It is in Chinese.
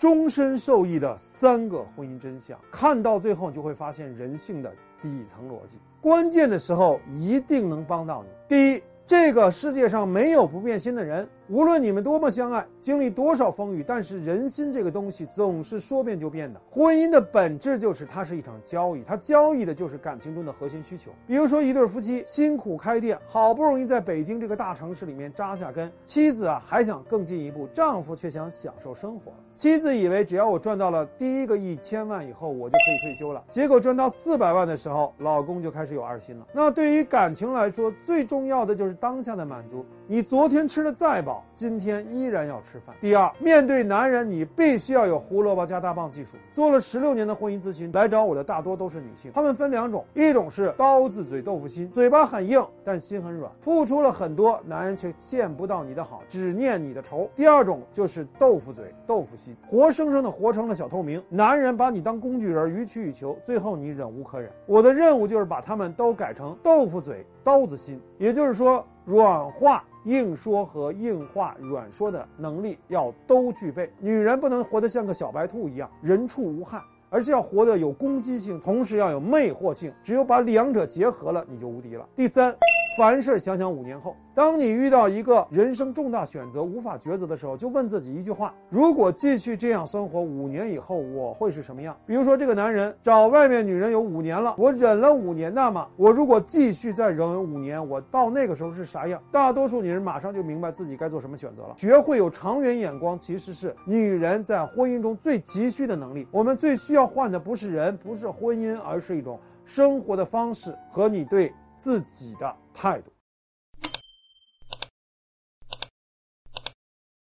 终身受益的三个婚姻真相。看到最后，你就会发现人性的底层逻辑。关键的时候一定能帮到你。第一，这个世界上没有不变心的人。无论你们多么相爱，经历多少风雨，但是人心这个东西总是说变就变的。婚姻的本质就是它是一场交易，它交易的就是感情中的核心需求。比如说一对夫妻辛苦开店，好不容易在北京这个大城市里面扎下根，妻子啊还想更进一步，丈夫却想享受生活。妻子以为只要我赚到了第一个一千万以后，我就可以退休了。结果赚到四百万的时候，老公就开始有二心了。那对于感情来说，最重要的就是当下的满足。你昨天吃的再饱。今天依然要吃饭。第二，面对男人，你必须要有胡萝卜加大棒技术。做了十六年的婚姻咨询，来找我的大多都是女性。她们分两种，一种是刀子嘴豆腐心，嘴巴很硬，但心很软，付出了很多，男人却见不到你的好，只念你的仇。第二种就是豆腐嘴豆腐心，活生生的活成了小透明。男人把你当工具人，予取予求，最后你忍无可忍。我的任务就是把他们都改成豆腐嘴刀子心，也就是说软化。硬说和硬话软说的能力要都具备。女人不能活得像个小白兔一样人畜无害，而是要活得有攻击性，同时要有魅惑性。只有把两者结合了，你就无敌了。第三。凡事想想五年后，当你遇到一个人生重大选择无法抉择的时候，就问自己一句话：如果继续这样生活，五年以后我会是什么样？比如说，这个男人找外面女人有五年了，我忍了五年，那么我如果继续再忍五年，我到那个时候是啥样？大多数女人马上就明白自己该做什么选择了。学会有长远眼光，其实是女人在婚姻中最急需的能力。我们最需要换的不是人，不是婚姻，而是一种生活的方式和你对。自己的态度。